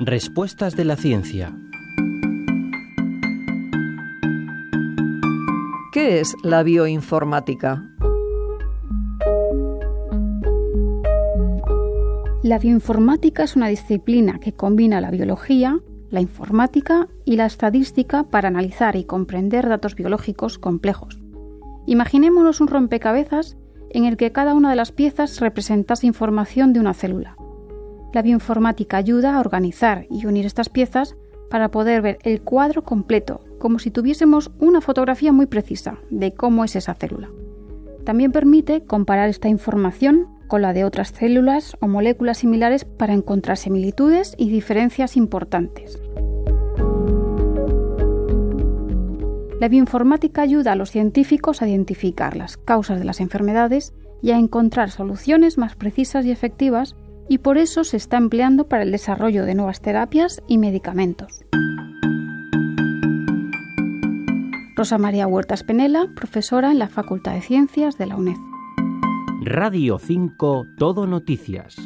Respuestas de la ciencia. ¿Qué es la bioinformática? La bioinformática es una disciplina que combina la biología, la informática y la estadística para analizar y comprender datos biológicos complejos. Imaginémonos un rompecabezas en el que cada una de las piezas representase información de una célula. La bioinformática ayuda a organizar y unir estas piezas para poder ver el cuadro completo, como si tuviésemos una fotografía muy precisa de cómo es esa célula. También permite comparar esta información con la de otras células o moléculas similares para encontrar similitudes y diferencias importantes. La bioinformática ayuda a los científicos a identificar las causas de las enfermedades y a encontrar soluciones más precisas y efectivas y por eso se está empleando para el desarrollo de nuevas terapias y medicamentos. Rosa María Huertas Penela, profesora en la Facultad de Ciencias de la UNED. Radio 5 Todo Noticias.